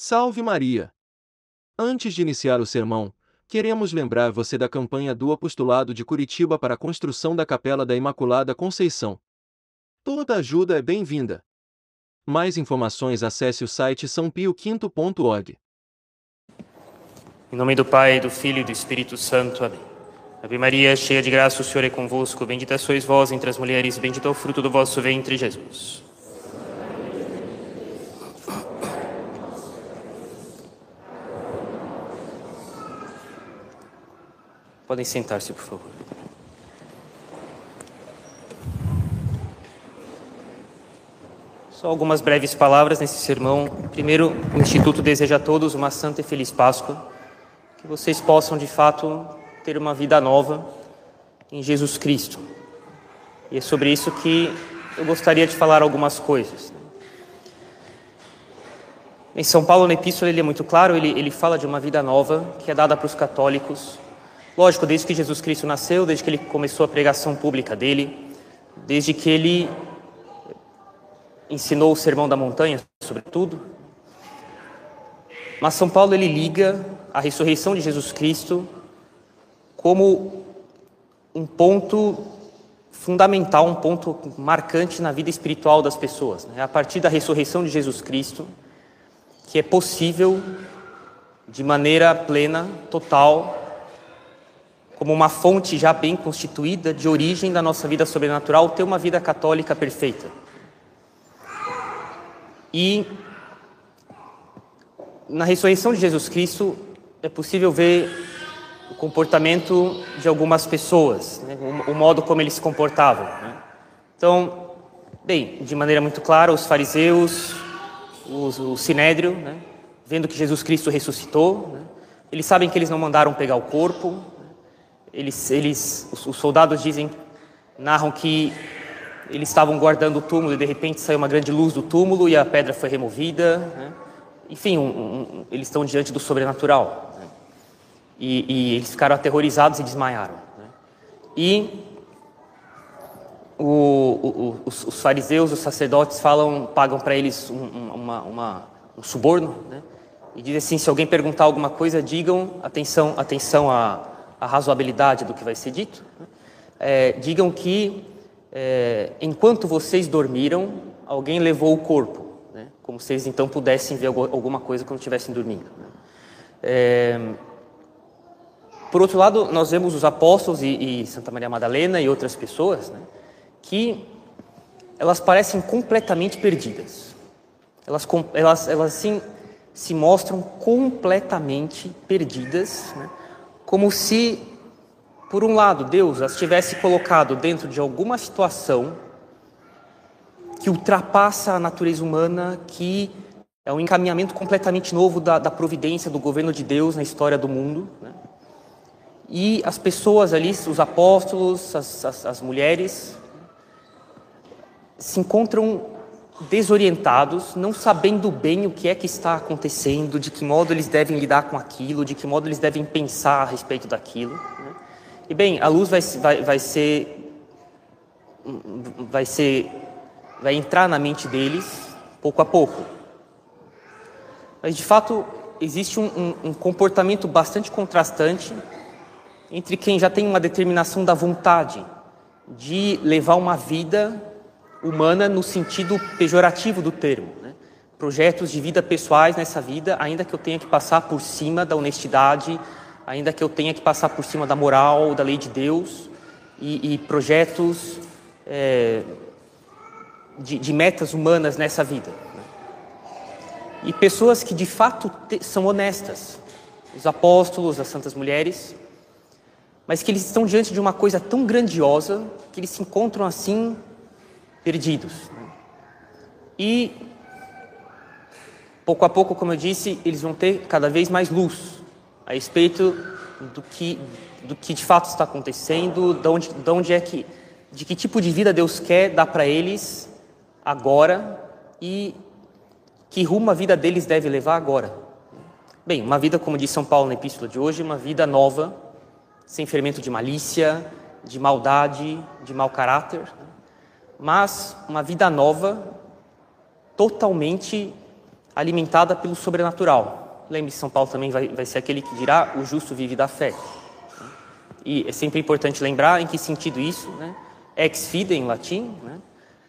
Salve Maria! Antes de iniciar o sermão, queremos lembrar você da campanha do Apostolado de Curitiba para a construção da Capela da Imaculada Conceição. Toda ajuda é bem-vinda. Mais informações acesse o site sãopioquinto.org. Em nome do Pai, do Filho e do Espírito Santo. Amém. Ave Maria, cheia de graça, o Senhor é convosco. Bendita sois vós entre as mulheres, bendito é o fruto do vosso ventre, Jesus. Podem sentar-se, por favor. Só algumas breves palavras nesse sermão. Primeiro, o Instituto deseja a todos uma santa e feliz Páscoa. Que vocês possam, de fato, ter uma vida nova em Jesus Cristo. E é sobre isso que eu gostaria de falar algumas coisas. Em São Paulo, na Epístola, ele é muito claro, ele, ele fala de uma vida nova que é dada para os católicos Lógico, desde que Jesus Cristo nasceu, desde que ele começou a pregação pública dele, desde que ele ensinou o Sermão da Montanha, sobretudo. Mas São Paulo ele liga a ressurreição de Jesus Cristo como um ponto fundamental, um ponto marcante na vida espiritual das pessoas. É a partir da ressurreição de Jesus Cristo que é possível, de maneira plena, total, como uma fonte já bem constituída de origem da nossa vida sobrenatural, ter uma vida católica perfeita. E na ressurreição de Jesus Cristo é possível ver o comportamento de algumas pessoas, né? o, modo como eles se comportavam. Né? Então, bem, de maneira muito clara, os fariseus, os, o sinédrio, né? vendo que Jesus Cristo ressuscitou, né? eles sabem que eles não mandaram pegar o corpo, eles, eles, os, soldados dizem, narram que eles estavam guardando o túmulo e de repente saiu uma grande luz do túmulo e a pedra foi removida. Né? Enfim, um, um, eles estão diante do sobrenatural. Né? E, e, eles ficaram aterrorizados e desmaiaram. Né? E o, o, os, os, fariseus, os sacerdotes falam, pagam para eles um, uma, uma, um suborno, né? e dizem assim: se alguém perguntar alguma coisa, digam atenção, atenção a a razoabilidade do que vai ser dito, né? é, digam que é, enquanto vocês dormiram, alguém levou o corpo, né? como eles então pudessem ver alguma coisa quando estivessem dormindo. Né? É, por outro lado, nós vemos os apóstolos e, e Santa Maria Madalena e outras pessoas né, que elas parecem completamente perdidas. Elas, elas, elas assim, se mostram completamente perdidas, né, como se, por um lado, Deus as tivesse colocado dentro de alguma situação que ultrapassa a natureza humana, que é um encaminhamento completamente novo da, da providência do governo de Deus na história do mundo. Né? E as pessoas ali, os apóstolos, as, as, as mulheres, se encontram desorientados, não sabendo bem o que é que está acontecendo, de que modo eles devem lidar com aquilo, de que modo eles devem pensar a respeito daquilo. Né? E bem, a luz vai, vai, vai ser, vai ser, vai entrar na mente deles pouco a pouco. Mas de fato existe um, um, um comportamento bastante contrastante entre quem já tem uma determinação da vontade de levar uma vida humana no sentido pejorativo do termo. Né? Projetos de vida pessoais nessa vida, ainda que eu tenha que passar por cima da honestidade, ainda que eu tenha que passar por cima da moral, da lei de Deus, e, e projetos é, de, de, metas humanas nessa vida. Né? E pessoas que de fato te, são honestas, os apóstolos, as santas mulheres, mas que eles estão diante de uma coisa tão grandiosa que eles se encontram assim perdidos. E, pouco a pouco, como eu disse, eles vão ter cada vez mais luz a respeito do que, do que de fato está acontecendo, de onde, de onde é que, de que tipo de vida Deus quer dar para eles agora e que rumo a vida deles deve levar agora. Bem, uma vida, como diz São Paulo na epístola de hoje, uma vida nova, sem fermento de malícia, de maldade, de mau caráter mas uma vida nova, totalmente alimentada pelo sobrenatural. Lembre-se, São Paulo também vai, vai ser aquele que dirá: o justo vive da fé. E é sempre importante lembrar em que sentido isso, né? Ex fide em latim, né?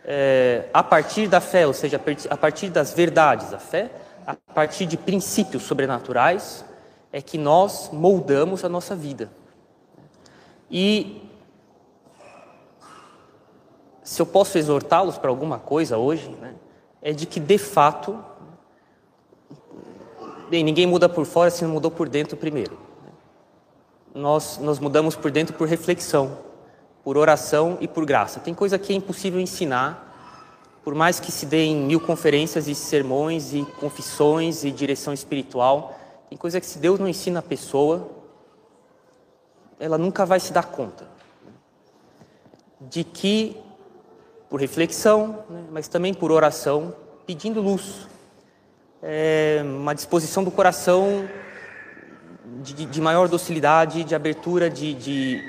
É, a partir da fé, ou seja, a partir das verdades da fé, a partir de princípios sobrenaturais, é que nós moldamos a nossa vida. E se eu posso exortá-los para alguma coisa hoje, né, é de que de fato, bem, ninguém muda por fora se não mudou por dentro primeiro. Nós, nós mudamos por dentro por reflexão, por oração e por graça. Tem coisa que é impossível ensinar, por mais que se deem mil conferências e sermões e confissões e direção espiritual, tem coisa que se Deus não ensina a pessoa, ela nunca vai se dar conta de que, por reflexão, né, mas também por oração, pedindo luz, é uma disposição do coração de, de maior docilidade, de abertura, de, de,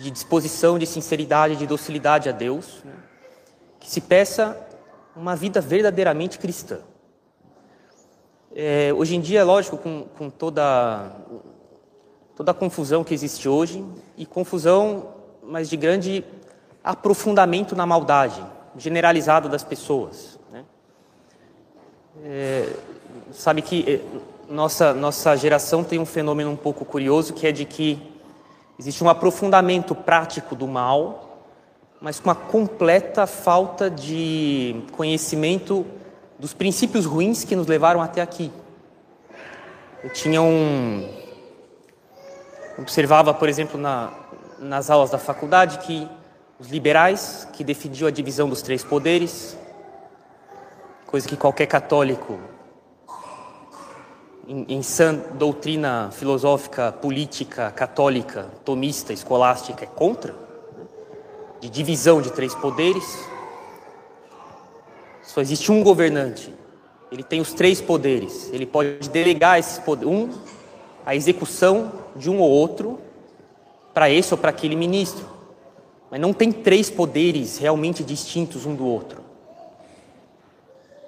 de, disposição, de sinceridade, de docilidade a Deus, né, que se peça uma vida verdadeiramente cristã. É, hoje em dia, lógico, com, com toda, toda a confusão que existe hoje, e confusão, mas de grande aprofundamento na maldade, generalizado das pessoas. Né? É, sabe que é, nossa, nossa geração tem um fenômeno um pouco curioso, que é de que existe um aprofundamento prático do mal, mas com uma completa falta de conhecimento dos princípios ruins que nos levaram até aqui. Eu tinha um. Observava, por exemplo, na, nas aulas da faculdade que os liberais, que defendiam a divisão dos três poderes, coisa que qualquer católico, em, em sã doutrina filosófica, política, católica, tomista, escolástica, é contra, né? de divisão de três poderes, só existe um governante. Ele tem os três poderes. Ele pode delegar esses poderes, um, a execução de um ou outro para esse ou para aquele ministro. Mas não tem três poderes realmente distintos um do outro.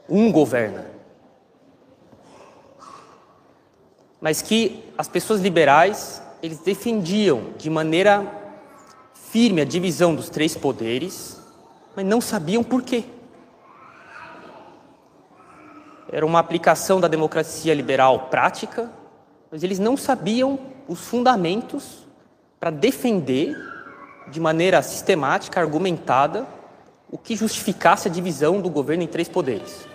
Um governa. Mas que as pessoas liberais, eles defendiam de maneira firme a divisão dos três poderes, mas não sabiam por quê era uma aplicação da democracia liberal prática, mas eles não sabiam os fundamentos para defender de maneira sistemática, argumentada, o que justificasse a divisão do governo em três poderes.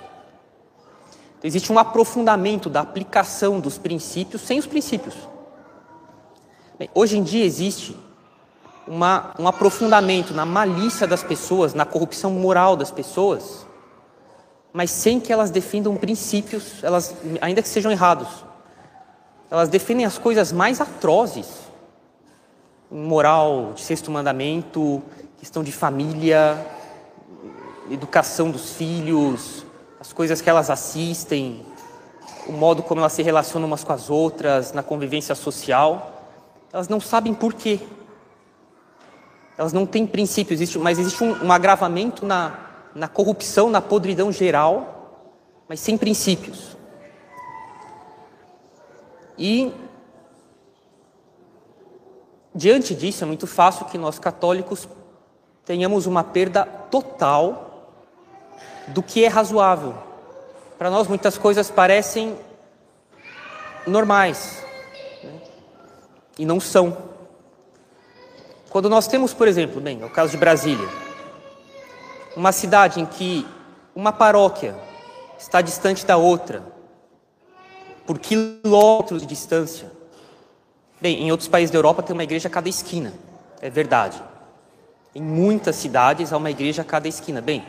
Então, existe um aprofundamento da aplicação dos princípios sem os princípios. Bem, hoje em dia existe uma, um aprofundamento na malícia das pessoas, na corrupção moral das pessoas, mas sem que elas defendam princípios, elas, ainda que sejam errados. Elas defendem as coisas mais atrozes, moral, de sexto mandamento, questão de família, educação dos filhos, as coisas que elas assistem, o modo como elas se relacionam umas com as outras, na convivência social. Elas não sabem por quê. Elas não têm princípios, mas existe um, um agravamento na, na corrupção, na podridão geral, mas sem princípios. E diante disso é muito fácil que nós católicos tenhamos uma perda total do que é razoável. Para nós muitas coisas parecem normais né? e não são. Quando nós temos, por exemplo, bem, no caso de Brasília, uma cidade em que uma paróquia está distante da outra, por quilômetros de distância. Bem, em outros países da Europa tem uma igreja a cada esquina, é verdade. Em muitas cidades há uma igreja a cada esquina. Bem,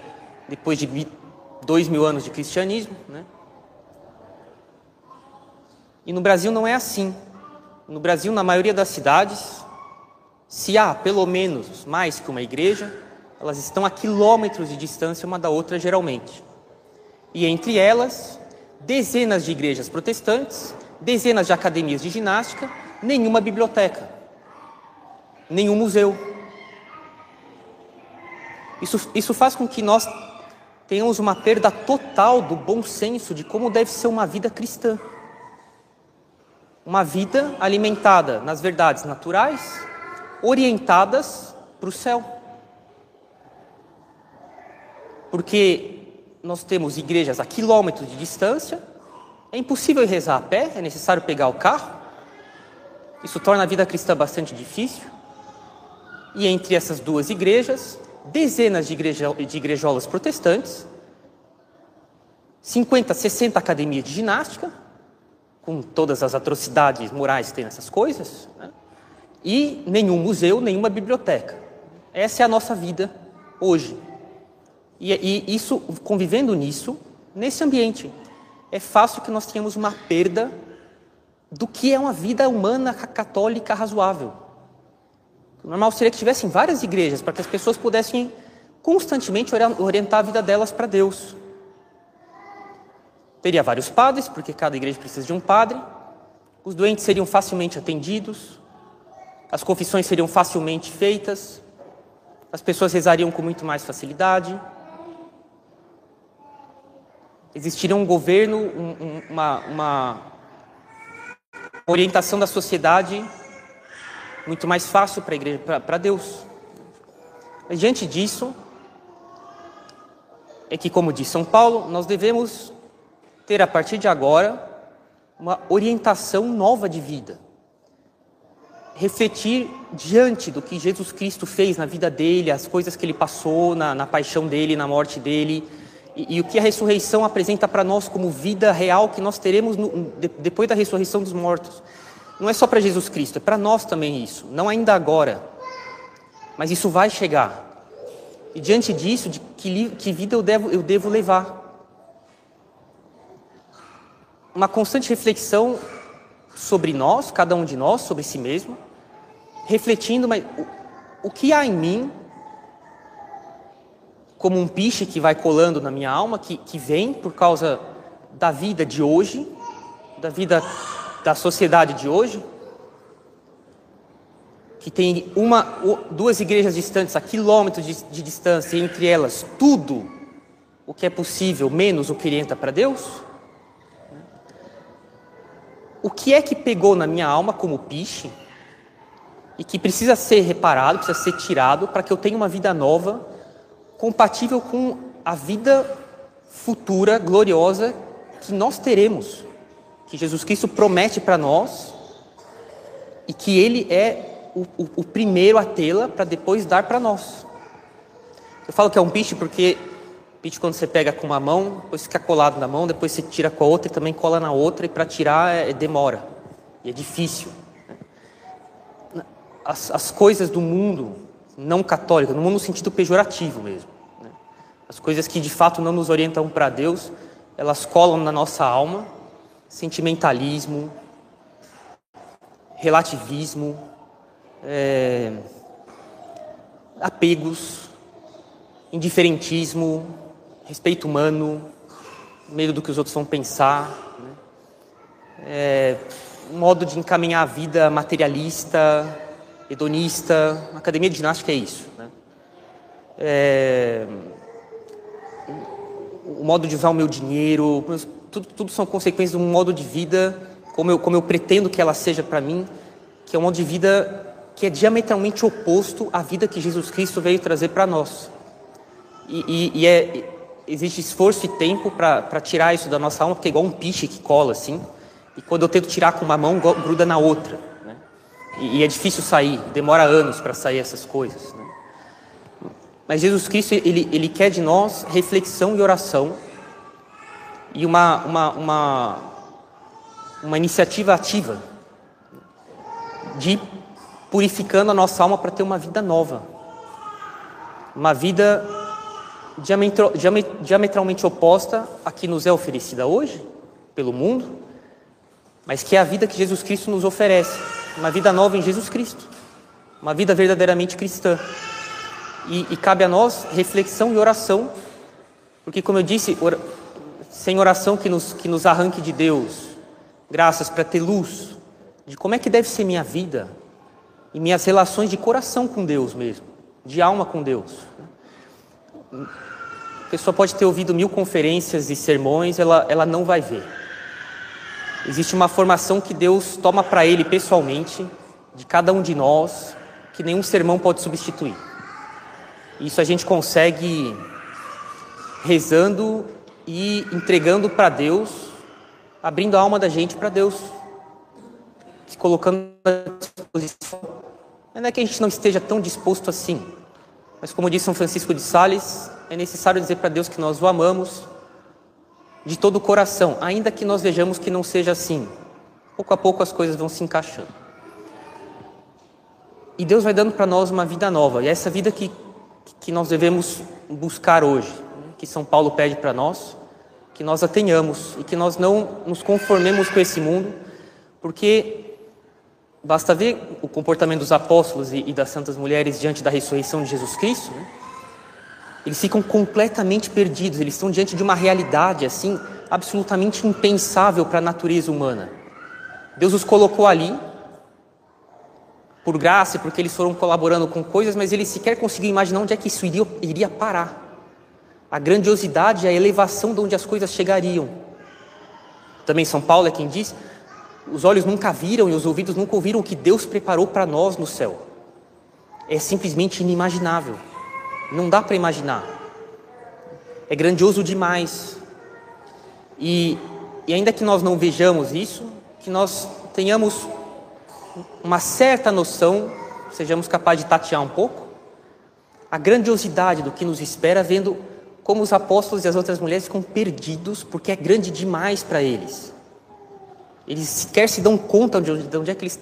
depois de dois mil anos de cristianismo, né? E no Brasil não é assim. No Brasil, na maioria das cidades, se há pelo menos mais que uma igreja, elas estão a quilômetros de distância uma da outra, geralmente. E entre elas, dezenas de igrejas protestantes, dezenas de academias de ginástica, nenhuma biblioteca, nenhum museu. Isso, isso faz com que nós tenhamos uma perda total do bom senso de como deve ser uma vida cristã. Uma vida alimentada nas verdades naturais, orientadas para o céu. Porque nós temos igrejas a quilômetros de distância, é impossível rezar a pé, é necessário pegar o carro. Isso torna a vida cristã bastante difícil. E entre essas duas igrejas, dezenas de, igreja, de igrejolas protestantes, 50, 60 academias de ginástica, com todas as atrocidades morais que tem nessas coisas, né? e nenhum museu, nenhuma biblioteca. Essa é a nossa vida hoje. E, e isso, convivendo nisso, nesse ambiente, é fácil que nós tenhamos uma perda do que é uma vida humana católica razoável. O normal seria que tivessem várias igrejas para que as pessoas pudessem constantemente orientar a vida delas para Deus. Teria vários padres, porque cada igreja precisa de um padre. Os doentes seriam facilmente atendidos. As confissões seriam facilmente feitas. As pessoas rezariam com muito mais facilidade. Existiria um governo, um, uma, uma orientação da sociedade muito mais fácil para a igreja, para Deus. Mas diante disso, é que, como diz São Paulo, nós devemos ter a partir de agora uma orientação nova de vida. Refletir diante do que Jesus Cristo fez na vida dele, as coisas que ele passou na, na paixão dele, na morte dele, e, e, o que a ressurreição apresenta para nós como vida real que nós teremos no, de, depois da ressurreição dos mortos. Não é só para Jesus Cristo, é para nós também isso. Não ainda agora, mas isso vai chegar. E diante disso, de que, que vida eu devo, eu devo levar? Uma constante reflexão sobre nós, cada um de nós, sobre si mesmo, refletindo, mas o, o que há em mim, como um piche que vai colando na minha alma, que, que vem por causa da vida de hoje, da vida da sociedade de hoje, que tem uma, duas igrejas distantes a quilômetros de, de distância, e entre elas tudo o que é possível, menos o que orienta para Deus? O que é que pegou na minha alma como piche e que precisa ser reparado, precisa ser tirado para que eu tenha uma vida nova, compatível com a vida futura, gloriosa que nós teremos? que Jesus Cristo promete para nós e que Ele é o, o, o primeiro a tê-la para depois dar para nós. Eu falo que é um piche porque piche quando você pega com uma mão, depois fica colado na mão, depois você tira com a outra e também cola na outra e para tirar é, demora e é difícil. As, as coisas do mundo não católico, no mundo no sentido pejorativo mesmo, né? as coisas que de fato não nos orientam para Deus, elas colam na nossa alma sentimentalismo, relativismo, é, apegos, indiferentismo, respeito humano, medo do que os outros vão pensar, né? é, modo de encaminhar a vida materialista, hedonista. Academia de ginástica é isso. Né? É, o modo de usar o meu dinheiro, tudo, tudo são consequências de um modo de vida, como eu, como eu pretendo que ela seja para mim, que é um modo de vida que é diametralmente oposto à vida que Jesus Cristo veio trazer para nós. E, e, e é, existe esforço e tempo para tirar isso da nossa alma, porque é igual um piche que cola assim, e quando eu tento tirar com uma mão, gruda na outra. E, é difícil sair, demora anos para sair essas coisas. Né? Mas Jesus Cristo, ele, ele quer de nós reflexão e oração e uma, uma, uma, uma iniciativa ativa de purificando a nossa alma para ter uma vida nova. Uma vida diametralmente oposta à que nos é oferecida hoje pelo mundo, mas que é a vida que Jesus Cristo nos oferece. Uma vida nova em Jesus Cristo. Uma vida verdadeiramente cristã. E, e cabe a nós reflexão e oração, porque, como eu disse, sem oração que nos, que nos arranque de Deus, graças para ter luz de como é que deve ser minha vida e minhas relações de coração com Deus mesmo, de alma com Deus. pessoa pode ter ouvido mil conferências e sermões, ela, ela não vai ver. Existe uma formação que Deus toma para Ele pessoalmente, de cada um de nós, que nenhum sermão pode substituir. Isso a gente consegue rezando e entregando para Deus, abrindo a alma da gente para Deus, se colocando à disposição. Não é que a gente não esteja tão disposto assim, mas como disse São Francisco de Sales, é necessário dizer para Deus que nós o amamos de todo o coração, ainda que nós vejamos que não seja assim. Pouco a pouco as coisas vão se encaixando. E Deus vai dando para nós uma vida nova, e é essa vida que, que nós devemos buscar hoje, que São Paulo pede para nós, que nós a tenhamos e que nós não nos conformemos com esse mundo, porque basta ver o comportamento dos apóstolos e, e das santas mulheres diante da ressurreição de Jesus Cristo. Né? Eles ficam completamente perdidos, eles estão diante de uma realidade assim absolutamente impensável para a natureza humana. Deus os colocou ali por graça, porque eles foram colaborando com coisas, mas eles sequer conseguiam imaginar onde é que isso iria, iria parar. A grandiosidade a elevação de onde as coisas chegariam. Também São Paulo é quem diz: os olhos nunca viram e os ouvidos nunca ouviram o que Deus preparou para nós no céu. É simplesmente inimaginável. Não dá para imaginar. É grandioso demais. E, e ainda que nós não vejamos isso, que nós tenhamos uma certa noção, sejamos capazes de tatear um pouco, a grandiosidade do que nos espera, vendo como os apóstolos e as outras mulheres ficam perdidos, porque é grande demais para eles. Eles sequer se dão conta de onde, de onde é que eles,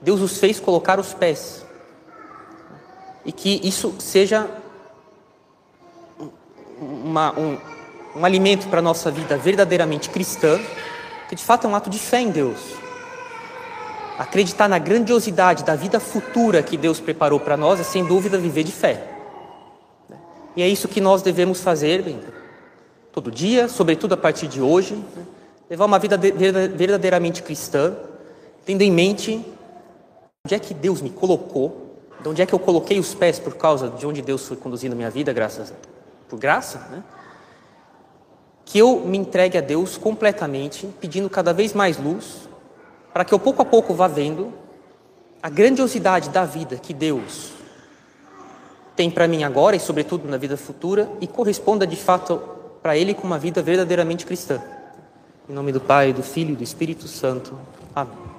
Deus os fez colocar os pés. E que isso seja uma, um, um alimento para a nossa vida verdadeiramente cristã, que de fato é um ato de fé em Deus. Acreditar na grandiosidade da vida futura que Deus preparou para nós é, sem dúvida, viver de fé. E é isso que nós devemos fazer bem, todo dia, sobretudo a partir de hoje, né? levar uma vida verdadeiramente cristã, tendo em mente onde é que Deus me colocou, de onde é que eu coloquei os pés por causa de onde Deus foi conduzindo a minha vida, graças a por graça, né? que eu me entregue a Deus completamente, pedindo cada vez mais luz, para que eu pouco a pouco vá vendo a grandiosidade da vida que Deus tem para mim agora e, sobretudo, na vida futura, e corresponda de fato para Ele com uma vida verdadeiramente cristã. Em nome do Pai, do Filho e do Espírito Santo. Amém.